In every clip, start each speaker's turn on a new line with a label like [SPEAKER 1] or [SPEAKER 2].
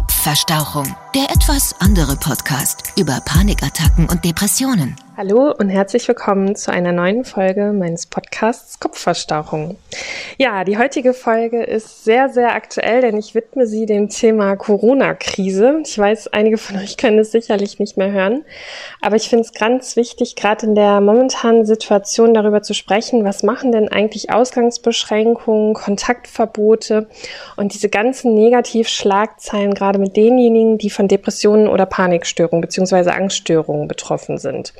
[SPEAKER 1] Kopfverstauchung, der etwas andere Podcast über Panikattacken und Depressionen.
[SPEAKER 2] Hallo und herzlich willkommen zu einer neuen Folge meines Podcasts Kopfverstauchung. Ja, die heutige Folge ist sehr, sehr aktuell, denn ich widme sie dem Thema Corona-Krise. Ich weiß, einige von euch können es sicherlich nicht mehr hören, aber ich finde es ganz wichtig, gerade in der momentanen Situation darüber zu sprechen, was machen denn eigentlich Ausgangsbeschränkungen, Kontaktverbote und diese ganzen Negativschlagzeilen gerade mit denjenigen, die von Depressionen oder Panikstörungen bzw. Angststörungen betroffen sind.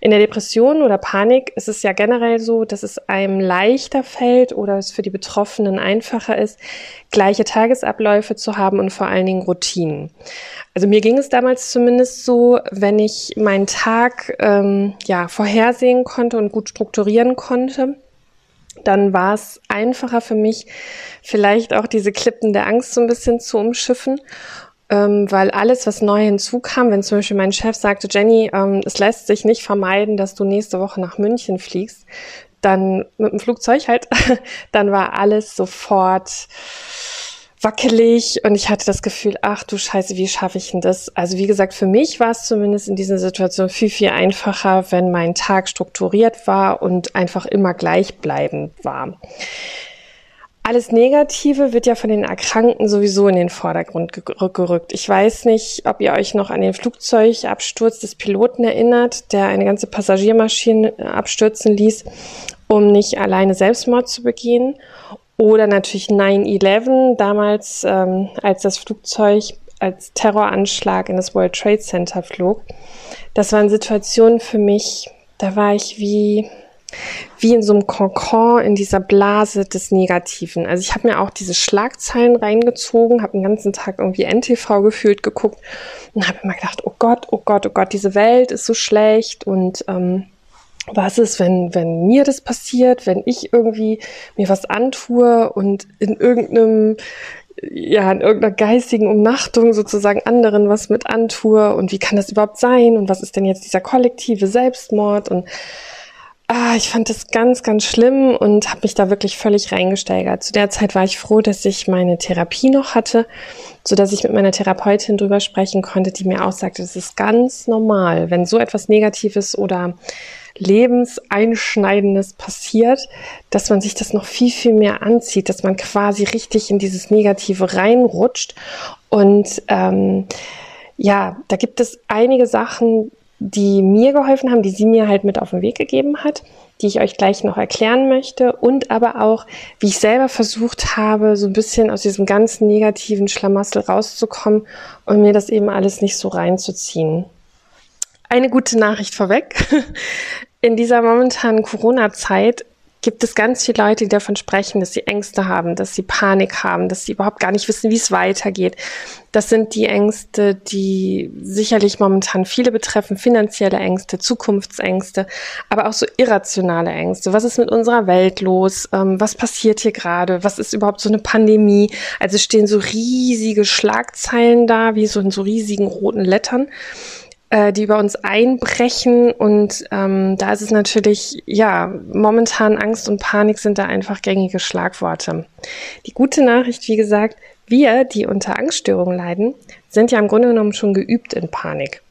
[SPEAKER 2] In der Depression oder Panik ist es ja generell so, dass es einem leichter fällt oder es für die Betroffenen einfacher ist, gleiche Tagesabläufe zu haben und vor allen Dingen Routinen. Also mir ging es damals zumindest so, wenn ich meinen Tag ähm, ja vorhersehen konnte und gut strukturieren konnte, dann war es einfacher für mich, vielleicht auch diese Klippen der Angst so ein bisschen zu umschiffen ähm, weil alles, was neu hinzukam, wenn zum Beispiel mein Chef sagte, Jenny, ähm, es lässt sich nicht vermeiden, dass du nächste Woche nach München fliegst, dann mit dem Flugzeug halt, dann war alles sofort wackelig und ich hatte das Gefühl, ach du Scheiße, wie schaffe ich denn das? Also wie gesagt, für mich war es zumindest in dieser Situation viel, viel einfacher, wenn mein Tag strukturiert war und einfach immer gleichbleibend war. Alles Negative wird ja von den Erkrankten sowieso in den Vordergrund gerückt. Ich weiß nicht, ob ihr euch noch an den Flugzeugabsturz des Piloten erinnert, der eine ganze Passagiermaschine äh, abstürzen ließ, um nicht alleine Selbstmord zu begehen. Oder natürlich 9-11, damals, ähm, als das Flugzeug als Terroranschlag in das World Trade Center flog. Das waren Situationen für mich, da war ich wie, wie in so einem Kokon in dieser Blase des Negativen. Also ich habe mir auch diese Schlagzeilen reingezogen, habe den ganzen Tag irgendwie NTV gefühlt geguckt und habe immer gedacht, oh Gott, oh Gott, oh Gott, diese Welt ist so schlecht und ähm, was ist, wenn, wenn mir das passiert, wenn ich irgendwie mir was antue und in irgendeinem ja, in irgendeiner geistigen Umnachtung sozusagen anderen was mit antue und wie kann das überhaupt sein und was ist denn jetzt dieser kollektive Selbstmord und Ah, ich fand das ganz, ganz schlimm und habe mich da wirklich völlig reingesteigert. Zu der Zeit war ich froh, dass ich meine Therapie noch hatte, so dass ich mit meiner Therapeutin drüber sprechen konnte, die mir auch sagte, das ist ganz normal, wenn so etwas Negatives oder lebenseinschneidendes passiert, dass man sich das noch viel, viel mehr anzieht, dass man quasi richtig in dieses Negative reinrutscht. Und ähm, ja, da gibt es einige Sachen, die mir geholfen haben, die sie mir halt mit auf den Weg gegeben hat, die ich euch gleich noch erklären möchte und aber auch, wie ich selber versucht habe, so ein bisschen aus diesem ganzen negativen Schlamassel rauszukommen und mir das eben alles nicht so reinzuziehen. Eine gute Nachricht vorweg. In dieser momentanen Corona-Zeit gibt es ganz viele Leute, die davon sprechen, dass sie Ängste haben, dass sie Panik haben, dass sie überhaupt gar nicht wissen, wie es weitergeht. Das sind die Ängste, die sicherlich momentan viele betreffen, finanzielle Ängste, Zukunftsängste, aber auch so irrationale Ängste. Was ist mit unserer Welt los? Ähm, was passiert hier gerade? Was ist überhaupt so eine Pandemie? Also stehen so riesige Schlagzeilen da, wie so in so riesigen roten Lettern äh, die über uns einbrechen. Und ähm, da ist es natürlich, ja, momentan Angst und Panik sind da einfach gängige Schlagworte. Die gute Nachricht, wie gesagt, wir, die unter Angststörungen leiden, sind ja im Grunde genommen schon geübt in Panik.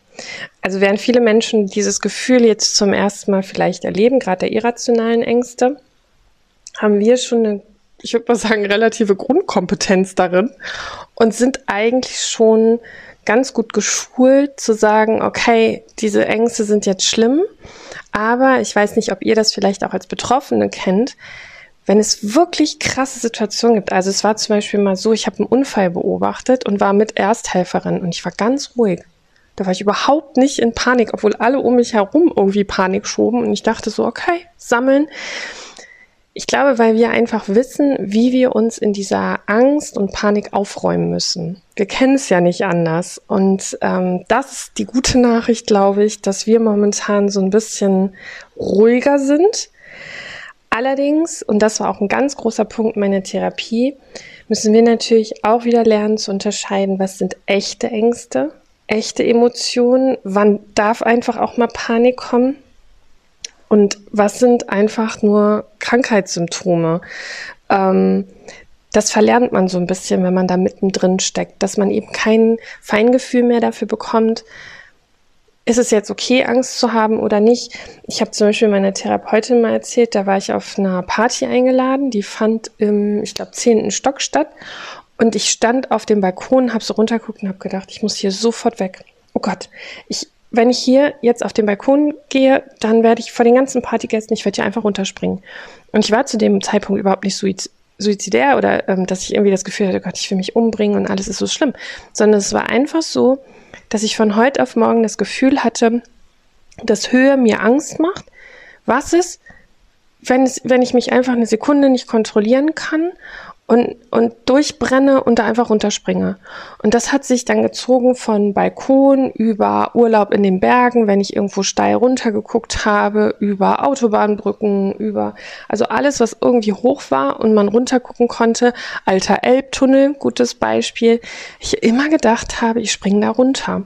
[SPEAKER 2] Also während viele Menschen dieses Gefühl jetzt zum ersten Mal vielleicht erleben, gerade der irrationalen Ängste, haben wir schon eine, ich würde mal sagen, relative Grundkompetenz darin und sind eigentlich schon ganz gut geschult zu sagen, okay, diese Ängste sind jetzt schlimm, aber ich weiß nicht, ob ihr das vielleicht auch als Betroffene kennt. Wenn es wirklich krasse Situationen gibt, also es war zum Beispiel mal so, ich habe einen Unfall beobachtet und war mit Ersthelferin und ich war ganz ruhig. Da war ich überhaupt nicht in Panik, obwohl alle um mich herum irgendwie Panik schoben und ich dachte so, okay, sammeln. Ich glaube, weil wir einfach wissen, wie wir uns in dieser Angst und Panik aufräumen müssen. Wir kennen es ja nicht anders. Und ähm, das ist die gute Nachricht, glaube ich, dass wir momentan so ein bisschen ruhiger sind. Allerdings, und das war auch ein ganz großer Punkt meiner Therapie, müssen wir natürlich auch wieder lernen zu unterscheiden, was sind echte Ängste, echte Emotionen, wann darf einfach auch mal Panik kommen und was sind einfach nur Krankheitssymptome? Ähm, das verlernt man so ein bisschen, wenn man da mittendrin steckt, dass man eben kein Feingefühl mehr dafür bekommt, ist es jetzt okay, Angst zu haben oder nicht? Ich habe zum Beispiel meiner Therapeutin mal erzählt, da war ich auf einer Party eingeladen, die fand im, ich glaube, zehnten Stock statt. Und ich stand auf dem Balkon, habe so runtergeguckt und habe gedacht, ich muss hier sofort weg. Oh Gott, ich, wenn ich hier jetzt auf den Balkon gehe, dann werde ich vor den ganzen Partygästen, ich werde hier einfach runterspringen. Und ich war zu dem Zeitpunkt überhaupt nicht suiz suizidär oder ähm, dass ich irgendwie das Gefühl hatte, Gott, ich will mich umbringen und alles ist so schlimm, sondern es war einfach so, dass ich von heute auf morgen das Gefühl hatte, dass Höhe mir Angst macht. Was ist, wenn, es, wenn ich mich einfach eine Sekunde nicht kontrollieren kann und, und durchbrenne und da einfach runterspringe. Und das hat sich dann gezogen von Balkon über Urlaub in den Bergen, wenn ich irgendwo steil runtergeguckt habe, über Autobahnbrücken, über, also alles, was irgendwie hoch war und man runtergucken konnte. Alter Elbtunnel, gutes Beispiel. Ich immer gedacht habe, ich springe da runter.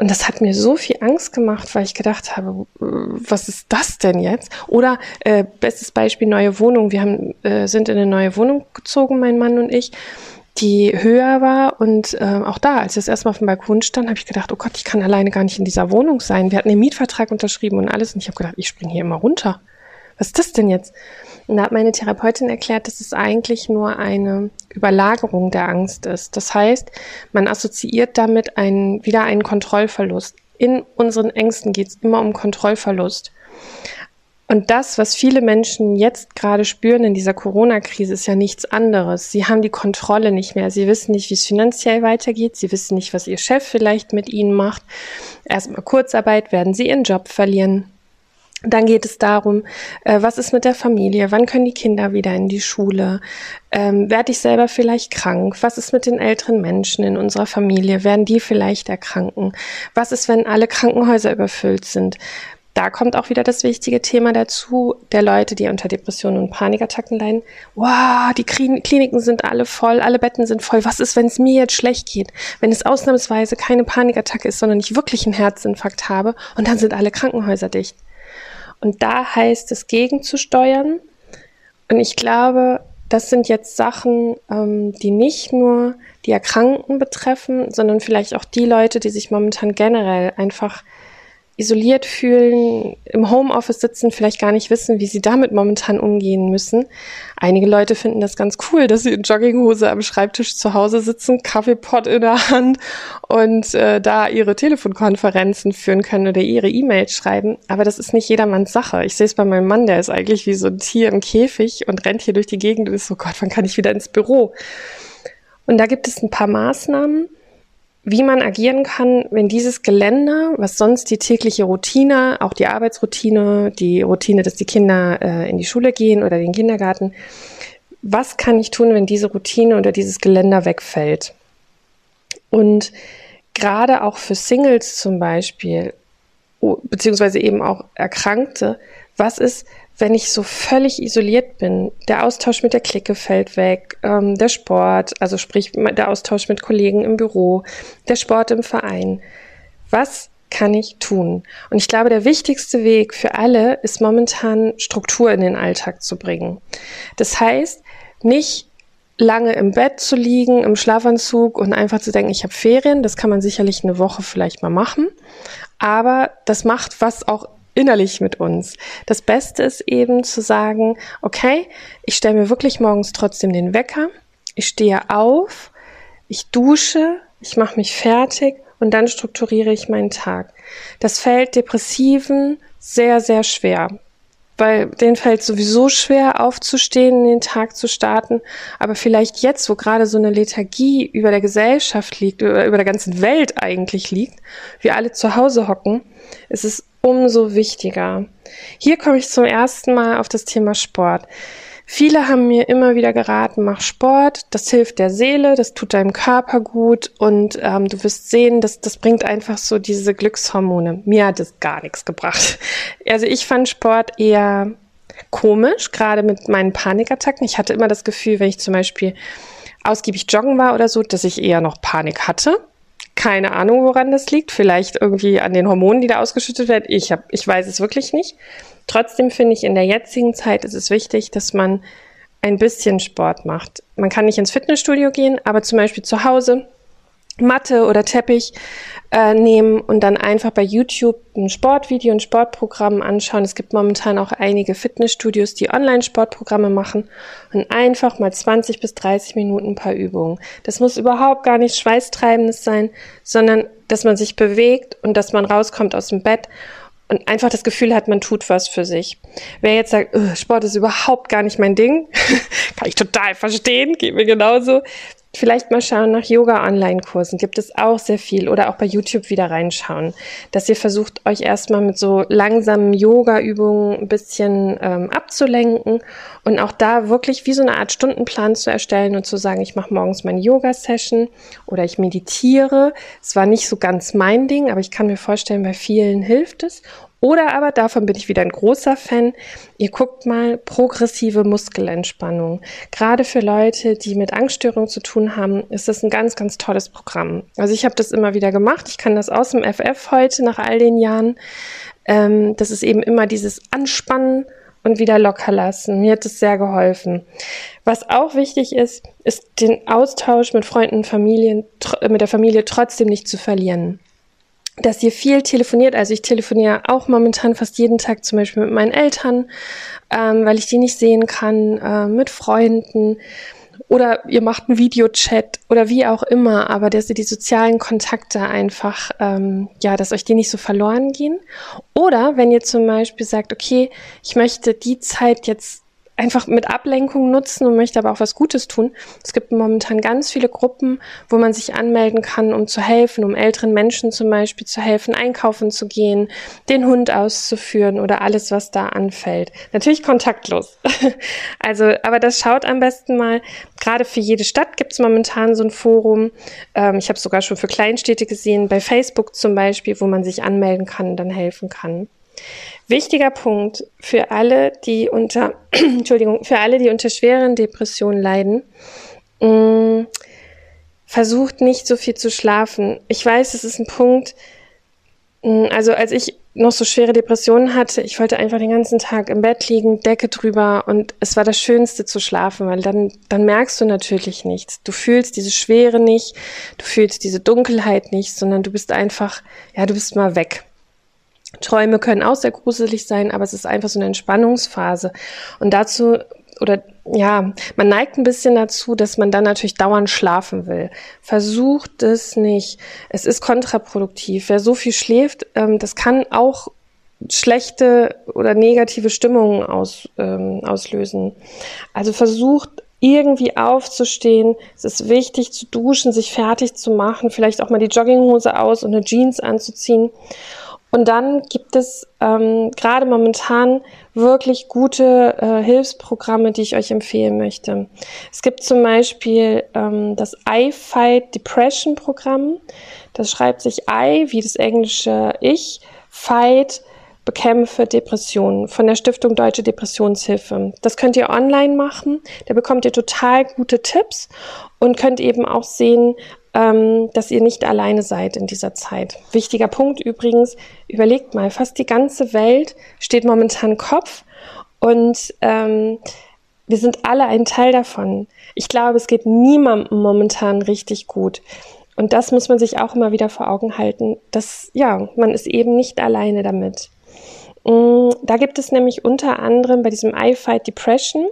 [SPEAKER 2] Und das hat mir so viel Angst gemacht, weil ich gedacht habe, äh, was ist das denn jetzt? Oder äh, bestes Beispiel neue Wohnung. Wir haben, äh, sind in eine neue Wohnung gezogen, mein Mann und ich, die höher war. Und äh, auch da, als ich das erstmal auf dem Balkon stand, habe ich gedacht, oh Gott, ich kann alleine gar nicht in dieser Wohnung sein. Wir hatten den Mietvertrag unterschrieben und alles. Und ich habe gedacht, ich springe hier immer runter. Was ist das denn jetzt? Und da hat meine Therapeutin erklärt, dass es eigentlich nur eine Überlagerung der Angst ist. Das heißt, man assoziiert damit einen, wieder einen Kontrollverlust. In unseren Ängsten geht es immer um Kontrollverlust. Und das, was viele Menschen jetzt gerade spüren in dieser Corona-Krise, ist ja nichts anderes. Sie haben die Kontrolle nicht mehr. Sie wissen nicht, wie es finanziell weitergeht. Sie wissen nicht, was ihr Chef vielleicht mit ihnen macht. Erstmal Kurzarbeit, werden sie ihren Job verlieren. Dann geht es darum, äh, was ist mit der Familie? Wann können die Kinder wieder in die Schule? Ähm, werde ich selber vielleicht krank? Was ist mit den älteren Menschen in unserer Familie? Werden die vielleicht erkranken? Was ist, wenn alle Krankenhäuser überfüllt sind? Da kommt auch wieder das wichtige Thema dazu, der Leute, die unter Depressionen und Panikattacken leiden. Wow, die Kliniken sind alle voll, alle Betten sind voll. Was ist, wenn es mir jetzt schlecht geht? Wenn es ausnahmsweise keine Panikattacke ist, sondern ich wirklich einen Herzinfarkt habe und dann sind alle Krankenhäuser dicht. Und da heißt es gegenzusteuern. Und ich glaube, das sind jetzt Sachen, ähm, die nicht nur die Erkrankten betreffen, sondern vielleicht auch die Leute, die sich momentan generell einfach isoliert fühlen, im Homeoffice sitzen, vielleicht gar nicht wissen, wie sie damit momentan umgehen müssen. Einige Leute finden das ganz cool, dass sie in Jogginghose am Schreibtisch zu Hause sitzen, Kaffeepot in der Hand und äh, da ihre Telefonkonferenzen führen können oder ihre E-Mails schreiben. Aber das ist nicht jedermanns Sache. Ich sehe es bei meinem Mann, der ist eigentlich wie so ein Tier im Käfig und rennt hier durch die Gegend und ist so, Gott, wann kann ich wieder ins Büro? Und da gibt es ein paar Maßnahmen, wie man agieren kann, wenn dieses Geländer, was sonst die tägliche Routine, auch die Arbeitsroutine, die Routine, dass die Kinder äh, in die Schule gehen oder den Kindergarten, was kann ich tun, wenn diese Routine oder dieses Geländer wegfällt? Und gerade auch für Singles zum Beispiel, beziehungsweise eben auch Erkrankte, was ist, wenn ich so völlig isoliert bin, der Austausch mit der Clique fällt weg, ähm, der Sport, also sprich der Austausch mit Kollegen im Büro, der Sport im Verein. Was kann ich tun? Und ich glaube, der wichtigste Weg für alle ist momentan Struktur in den Alltag zu bringen. Das heißt, nicht lange im Bett zu liegen, im Schlafanzug und einfach zu denken, ich habe Ferien, das kann man sicherlich eine Woche vielleicht mal machen, aber das macht was auch innerlich mit uns. Das Beste ist eben zu sagen, okay, ich stelle mir wirklich morgens trotzdem den Wecker, ich stehe auf, ich dusche, ich mache mich fertig und dann strukturiere ich meinen Tag. Das fällt Depressiven sehr, sehr schwer, weil denen fällt sowieso schwer aufzustehen, den Tag zu starten. Aber vielleicht jetzt, wo gerade so eine Lethargie über der Gesellschaft liegt, über, über der ganzen Welt eigentlich liegt, wir alle zu Hause hocken, ist es umso wichtiger. Hier komme ich zum ersten Mal auf das Thema Sport. Viele haben mir immer wieder geraten, mach Sport, das hilft der Seele, das tut deinem Körper gut und ähm, du wirst sehen, dass das bringt einfach so diese Glückshormone. Mir hat es gar nichts gebracht. Also ich fand Sport eher komisch, gerade mit meinen Panikattacken. Ich hatte immer das Gefühl, wenn ich zum Beispiel ausgiebig joggen war oder so, dass ich eher noch Panik hatte. Keine Ahnung, woran das liegt. Vielleicht irgendwie an den Hormonen, die da ausgeschüttet werden. Ich, hab, ich weiß es wirklich nicht. Trotzdem finde ich, in der jetzigen Zeit ist es wichtig, dass man ein bisschen Sport macht. Man kann nicht ins Fitnessstudio gehen, aber zum Beispiel zu Hause Matte oder Teppich äh, nehmen und dann einfach bei YouTube ein Sportvideo, ein Sportprogramm anschauen. Es gibt momentan auch einige Fitnessstudios, die Online-Sportprogramme machen und einfach mal 20 bis 30 Minuten ein paar Übungen. Das muss überhaupt gar nichts Schweißtreibendes sein, sondern dass man sich bewegt und dass man rauskommt aus dem Bett und einfach das Gefühl hat, man tut was für sich. Wer jetzt sagt, Sport ist überhaupt gar nicht mein Ding, kann ich total verstehen, geht mir genauso. Vielleicht mal schauen nach Yoga-Online-Kursen, gibt es auch sehr viel oder auch bei YouTube wieder reinschauen, dass ihr versucht, euch erstmal mit so langsamen Yoga-Übungen ein bisschen ähm, abzulenken und auch da wirklich wie so eine Art Stundenplan zu erstellen und zu sagen, ich mache morgens meine Yoga-Session oder ich meditiere. Es war nicht so ganz mein Ding, aber ich kann mir vorstellen, bei vielen hilft es. Oder aber, davon bin ich wieder ein großer Fan, ihr guckt mal progressive Muskelentspannung. Gerade für Leute, die mit Angststörungen zu tun haben, ist das ein ganz, ganz tolles Programm. Also ich habe das immer wieder gemacht. Ich kann das aus dem FF heute nach all den Jahren. Ähm, das ist eben immer dieses Anspannen und wieder locker lassen. Mir hat das sehr geholfen. Was auch wichtig ist, ist den Austausch mit Freunden und Familien, mit der Familie trotzdem nicht zu verlieren dass ihr viel telefoniert. Also ich telefoniere auch momentan fast jeden Tag zum Beispiel mit meinen Eltern, ähm, weil ich die nicht sehen kann, äh, mit Freunden oder ihr macht einen Videochat oder wie auch immer, aber dass ihr die sozialen Kontakte einfach, ähm, ja, dass euch die nicht so verloren gehen. Oder wenn ihr zum Beispiel sagt, okay, ich möchte die Zeit jetzt einfach mit Ablenkung nutzen und möchte aber auch was Gutes tun. Es gibt momentan ganz viele Gruppen, wo man sich anmelden kann, um zu helfen, um älteren Menschen zum Beispiel zu helfen, einkaufen zu gehen, den Hund auszuführen oder alles, was da anfällt. Natürlich kontaktlos. also, aber das schaut am besten mal. Gerade für jede Stadt gibt es momentan so ein Forum. Ähm, ich habe sogar schon für Kleinstädte gesehen, bei Facebook zum Beispiel, wo man sich anmelden kann und dann helfen kann. Wichtiger Punkt für alle, die unter, Entschuldigung, für alle, die unter schweren Depressionen leiden. Mh, mm, versucht nicht so viel zu schlafen. Ich weiß, es ist ein Punkt, mh, mm, also als ich noch so schwere Depressionen hatte, ich wollte einfach den ganzen Tag im Bett liegen, Decke drüber und es war das Schönste zu schlafen, weil dann, dann merkst du natürlich nichts. Du fühlst diese Schwere nicht, du fühlst diese Dunkelheit nicht, sondern du bist einfach, ja, du bist mal weg. Träume können auch sehr gruselig sein, aber es ist einfach so eine Entspannungsphase. Und dazu, oder ja, man neigt ein bisschen dazu, dass man dann natürlich dauernd schlafen will. Versucht es nicht. Es ist kontraproduktiv. Wer so viel schläft, ähm, das kann auch schlechte oder negative Stimmungen aus, ähm, auslösen. Also versucht irgendwie aufzustehen. Es ist wichtig zu duschen, sich fertig zu machen, vielleicht auch mal die Jogginghose aus und eine Jeans anzuziehen und dann gibt es ähm, gerade momentan wirklich gute äh, Hilfsprogramme, die ich euch empfehlen möchte. Es gibt zum Beispiel ähm, das I-Fight Depression Programm. Das schreibt sich I wie das englische Ich, Fight, bekämpfe Depressionen von der Stiftung Deutsche Depressionshilfe. Das könnt ihr online machen. Da bekommt ihr total gute Tipps und könnt eben auch sehen, ähm, dass ihr nicht alleine seid in dieser Zeit. Wichtiger Punkt übrigens, überlegt mal, fast die ganze Welt steht momentan Kopf und ähm, wir sind alle ein Teil davon. Ich glaube, es geht niemandem momentan richtig gut. Und das muss man sich auch immer wieder vor Augen halten, dass, ja, man ist eben nicht alleine damit. Mm, da gibt es nämlich unter anderem bei diesem iFight Depression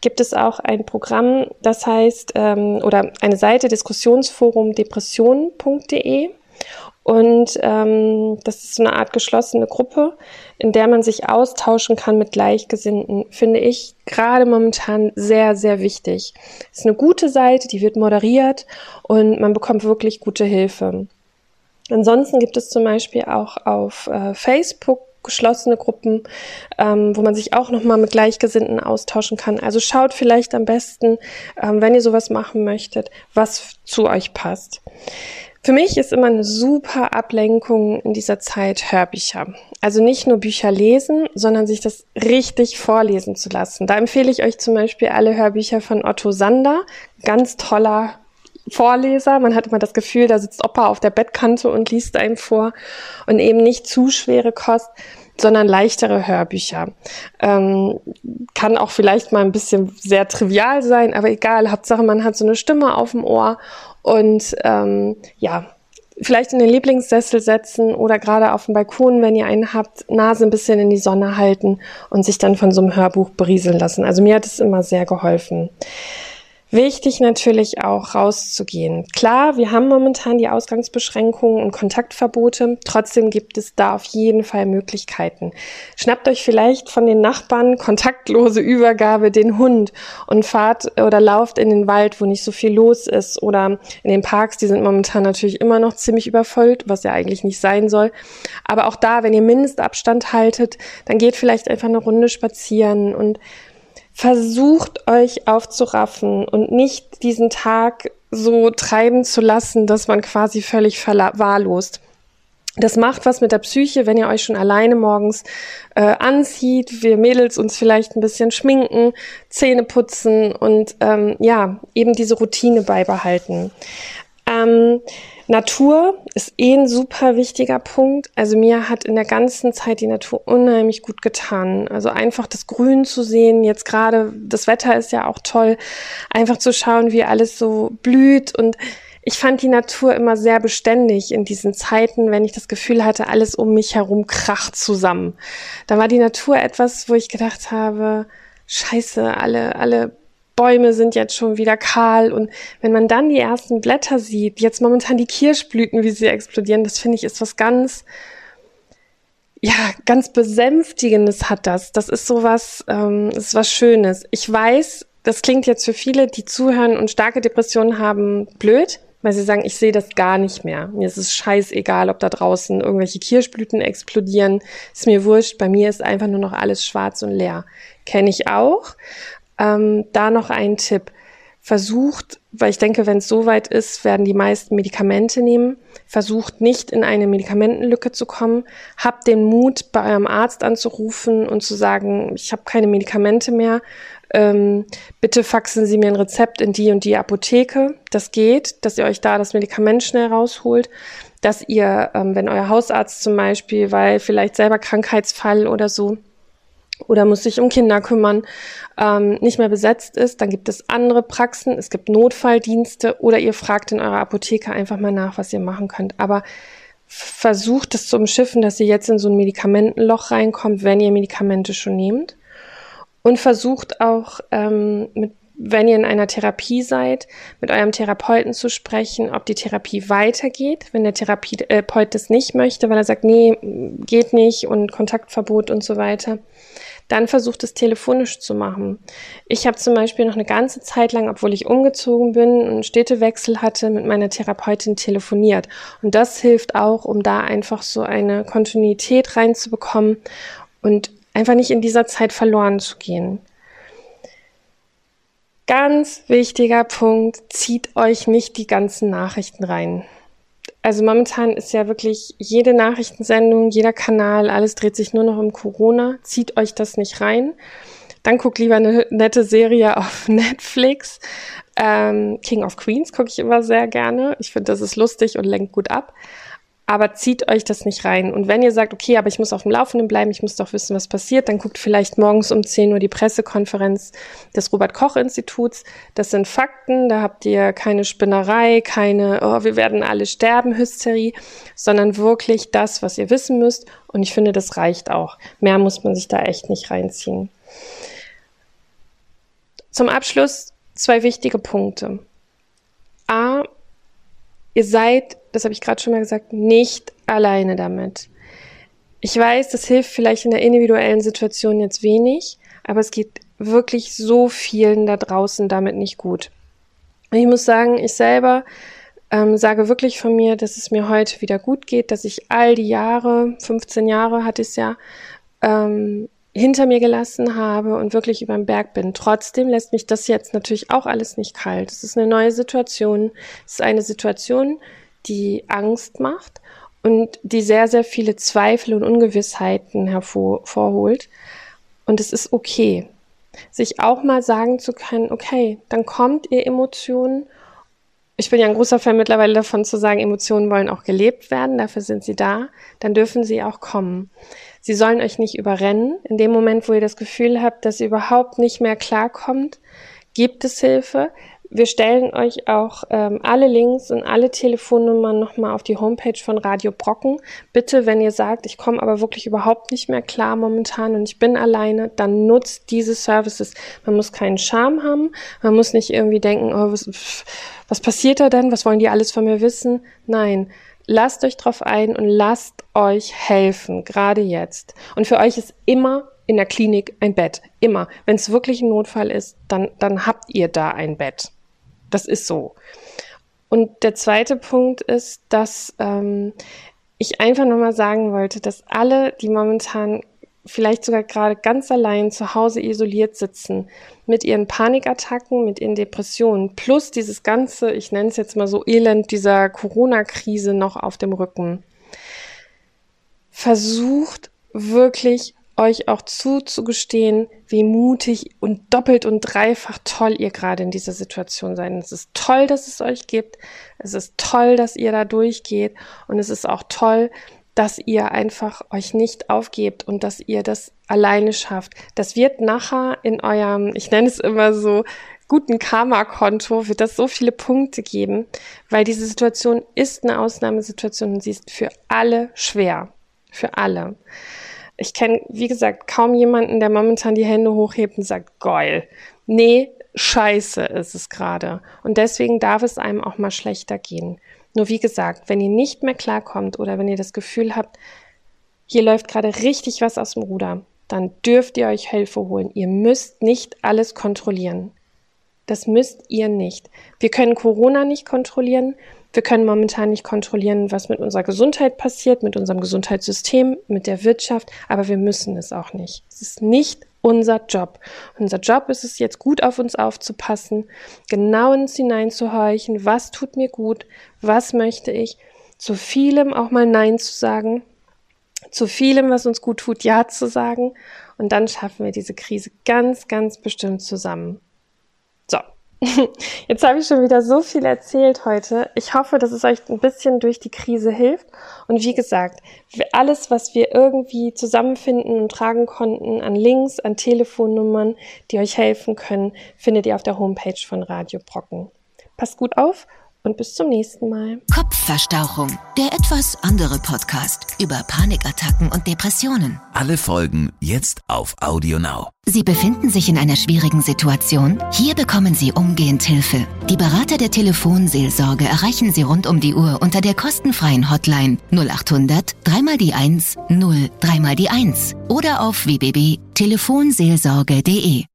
[SPEAKER 2] gibt es auch ein Programm, das heißt, ähm, oder eine Seite Diskussionsforum depression.de. Und ähm, das ist so eine Art geschlossene Gruppe, in der man sich austauschen kann mit Gleichgesinnten, finde ich gerade momentan sehr, sehr wichtig. Es ist eine gute Seite, die wird moderiert und man bekommt wirklich gute Hilfe. Ansonsten gibt es zum Beispiel auch auf äh, Facebook geschlossene Gruppen, ähm, wo man sich auch nochmal mit Gleichgesinnten austauschen kann. Also schaut vielleicht am besten, ähm, wenn ihr sowas machen möchtet, was zu euch passt. Für mich ist immer eine super Ablenkung in dieser Zeit Hörbücher. Also nicht nur Bücher lesen, sondern sich das richtig vorlesen zu lassen. Da empfehle ich euch zum Beispiel alle Hörbücher von Otto Sander. Ganz toller Vorleser. Man hat immer das Gefühl, da sitzt Opa auf der Bettkante und liest einem vor und eben nicht zu schwere Kost. sondern leichtere Hörbücher. Ähm, kann auch vielleicht mal ein bisschen sehr trivial sein, aber egal, Hauptsache man hat so eine Stimme auf dem Ohr und ähm, ja, vielleicht in den Lieblingssessel setzen oder gerade auf dem Balkon, wenn ihr einen habt, Nase ein bisschen in die Sonne halten und sich dann von so einem Hörbuch berieseln lassen. Also mir hat es immer sehr geholfen. Wichtig natürlich auch rauszugehen. Klar, wir haben momentan die Ausgangsbeschränkungen und Kontaktverbote. Trotzdem gibt es da auf jeden Fall Möglichkeiten. Schnappt euch vielleicht von den Nachbarn kontaktlose Übergabe den Hund und fahrt oder lauft in den Wald, wo nicht so viel los ist oder in den Parks. Die sind momentan natürlich immer noch ziemlich überfüllt, was ja eigentlich nicht sein soll. Aber auch da, wenn ihr Mindestabstand haltet, dann geht vielleicht einfach eine Runde spazieren und versucht euch aufzuraffen und nicht diesen Tag so treiben zu lassen, dass man quasi völlig verwahrlost. Das macht was mit der Psyche, wenn ihr euch schon alleine morgens äh, anzieht, wir Mädels uns vielleicht ein bisschen schminken, Zähne putzen und ähm, ja, eben diese Routine beibehalten. Ähm, Natur ist eh ein super wichtiger Punkt. Also mir hat in der ganzen Zeit die Natur unheimlich gut getan. Also einfach das Grün zu sehen, jetzt gerade das Wetter ist ja auch toll, einfach zu schauen, wie alles so blüht und ich fand die Natur immer sehr beständig in diesen Zeiten, wenn ich das Gefühl hatte, alles um mich herum kracht zusammen. Da war die Natur etwas, wo ich gedacht habe, scheiße, alle, alle Bäume sind jetzt schon wieder kahl und wenn man dann die ersten Blätter sieht, jetzt momentan die Kirschblüten, wie sie explodieren, das finde ich ist was ganz, ja, ganz besänftigendes hat das. Das ist sowas, ähm, ist was Schönes. Ich weiß, das klingt jetzt für viele, die zuhören und starke Depressionen haben, blöd, weil sie sagen, ich sehe das gar nicht mehr. Mir ist es scheißegal, ob da draußen irgendwelche Kirschblüten explodieren. Ist mir wurscht. Bei mir ist einfach nur noch alles schwarz und leer. Kenne ich auch. Ähm, da noch ein Tipp. Versucht, weil ich denke, wenn es soweit ist, werden die meisten Medikamente nehmen. Versucht nicht in eine Medikamentenlücke zu kommen. Habt den Mut, bei eurem Arzt anzurufen und zu sagen, ich habe keine Medikamente mehr. Ähm, bitte faxen Sie mir ein Rezept in die und die Apotheke. Das geht, dass ihr euch da das Medikament schnell rausholt. Dass ihr, ähm, wenn euer Hausarzt zum Beispiel, weil vielleicht selber Krankheitsfall oder so, oder muss sich um Kinder kümmern, ähm, nicht mehr besetzt ist, dann gibt es andere Praxen, es gibt Notfalldienste oder ihr fragt in eurer Apotheke einfach mal nach, was ihr machen könnt. Aber versucht es zu umschiffen, dass ihr jetzt in so ein Medikamentenloch reinkommt, wenn ihr Medikamente schon nehmt. Und versucht auch ähm, mit wenn ihr in einer Therapie seid, mit eurem Therapeuten zu sprechen, ob die Therapie weitergeht. Wenn der Therapeut das nicht möchte, weil er sagt, nee, geht nicht und Kontaktverbot und so weiter, dann versucht es telefonisch zu machen. Ich habe zum Beispiel noch eine ganze Zeit lang, obwohl ich umgezogen bin und Städtewechsel hatte, mit meiner Therapeutin telefoniert. Und das hilft auch, um da einfach so eine Kontinuität reinzubekommen und einfach nicht in dieser Zeit verloren zu gehen. Ganz wichtiger Punkt, zieht euch nicht die ganzen Nachrichten rein also momentan ist ja wirklich jede Nachrichtensendung, jeder Kanal, alles dreht sich nur noch um Corona. Zieht euch das nicht rein. Dann guckt lieber eine nette Serie auf Netflix. Ähm, King of Queens gucke ich immer sehr gerne. Ich finde, das ist lustig und lenkt gut ab aber zieht euch das nicht rein. Und wenn ihr sagt, okay, aber ich muss auf dem Laufenden bleiben, ich muss doch wissen, was passiert, dann guckt vielleicht morgens um 10 Uhr die Pressekonferenz des Robert-Koch-Instituts. Das sind Fakten, da habt ihr keine Spinnerei, keine, oh, wir werden alle sterben, Hysterie, sondern wirklich das, was ihr wissen müsst. Und ich finde, das reicht auch. Mehr muss man sich da echt nicht reinziehen. Zum Abschluss zwei wichtige Punkte. A, ihr seid das habe ich gerade schon mal gesagt, nicht alleine damit. Ich weiß, das hilft vielleicht in der individuellen Situation jetzt wenig, aber es geht wirklich so vielen da draußen damit nicht gut. Ich muss sagen, ich selber ähm, sage wirklich von mir, dass es mir heute wieder gut geht, dass ich all die Jahre, 15 Jahre hatte ich es ja, ähm, hinter mir gelassen habe und wirklich über den Berg bin. Trotzdem lässt mich das jetzt natürlich auch alles nicht kalt. Es ist eine neue Situation. Es ist eine Situation, die Angst macht und die sehr, sehr viele Zweifel und Ungewissheiten hervorholt. Und es ist okay, sich auch mal sagen zu können, okay, dann kommt ihr Emotionen, ich bin ja ein großer Fan mittlerweile davon zu sagen, Emotionen wollen auch gelebt werden, dafür sind sie da, dann dürfen sie auch kommen. Sie sollen euch nicht überrennen. In dem Moment, wo ihr das Gefühl habt, dass ihr überhaupt nicht mehr klarkommt, gibt es Hilfe. Wir stellen euch auch ähm, alle Links und alle Telefonnummern nochmal auf die Homepage von Radio Brocken. Bitte, wenn ihr sagt, ich komme aber wirklich überhaupt nicht mehr klar momentan und ich bin alleine, dann nutzt diese Services. Man muss keinen Charme haben, man muss nicht irgendwie denken, oh, was, was passiert da denn, was wollen die alles von mir wissen? Nein, lasst euch drauf ein und lasst euch helfen, gerade jetzt. Und für euch ist immer in der Klinik ein Bett. Immer. Wenn es wirklich ein Notfall ist, dann, dann habt ihr da ein Bett. Das ist so. Und der zweite Punkt ist, dass ähm, ich einfach nochmal sagen wollte, dass alle, die momentan vielleicht sogar gerade ganz allein zu Hause isoliert sitzen, mit ihren Panikattacken, mit ihren Depressionen, plus dieses ganze, ich nenne es jetzt mal so Elend dieser Corona-Krise noch auf dem Rücken. Versucht wirklich euch auch zuzugestehen, wie mutig und doppelt und dreifach toll ihr gerade in dieser Situation seid. Es ist toll, dass es euch gibt. Es ist toll, dass ihr da durchgeht. Und es ist auch toll, dass ihr einfach euch nicht aufgebt und dass ihr das alleine schafft. Das wird nachher in eurem, ich nenne es immer so, guten Karma-Konto wird das so viele Punkte geben, weil diese Situation ist eine Ausnahmesituation und sie ist für alle schwer. Für alle. Ich kenne, wie gesagt, kaum jemanden, der momentan die Hände hochhebt und sagt, geil. Nee, scheiße ist es gerade. Und deswegen darf es einem auch mal schlechter gehen. Nur wie gesagt, wenn ihr nicht mehr klarkommt oder wenn ihr das Gefühl habt, hier läuft gerade richtig was aus dem Ruder, dann dürft ihr euch Hilfe holen. Ihr müsst nicht alles kontrollieren. Das müsst ihr nicht. Wir können Corona nicht kontrollieren. Wir können momentan nicht kontrollieren, was mit unserer Gesundheit passiert, mit unserem Gesundheitssystem, mit der Wirtschaft, aber wir müssen es auch nicht. Es ist nicht unser Job. Unser Job ist es jetzt gut auf uns aufzupassen, genau ins hineinzuhorchen, was tut mir gut, was möchte ich, zu vielem auch mal Nein zu sagen, zu vielem, was uns gut tut, Ja zu sagen und dann schaffen wir diese Krise ganz, ganz bestimmt zusammen. Jetzt habe ich schon wieder so viel erzählt heute. Ich hoffe, dass es euch ein bisschen durch die Krise hilft. Und wie gesagt, alles, was wir irgendwie zusammenfinden und tragen konnten an Links, an Telefonnummern, die euch helfen können, findet ihr auf der Homepage von Radio Brocken. Passt gut auf und bis zum nächsten Mal.
[SPEAKER 1] Kopfverstauchung, der etwas andere Podcast über Panikattacken und Depressionen.
[SPEAKER 3] Alle Folgen jetzt auf Audio Now.
[SPEAKER 1] Sie befinden sich in einer schwierigen Situation? Hier bekommen Sie umgehend Hilfe. Die Berater der Telefonseelsorge erreichen Sie rund um die Uhr unter der kostenfreien Hotline 0800 3 die 1 0 3 die 1 oder auf www.telefonseelsorge.de.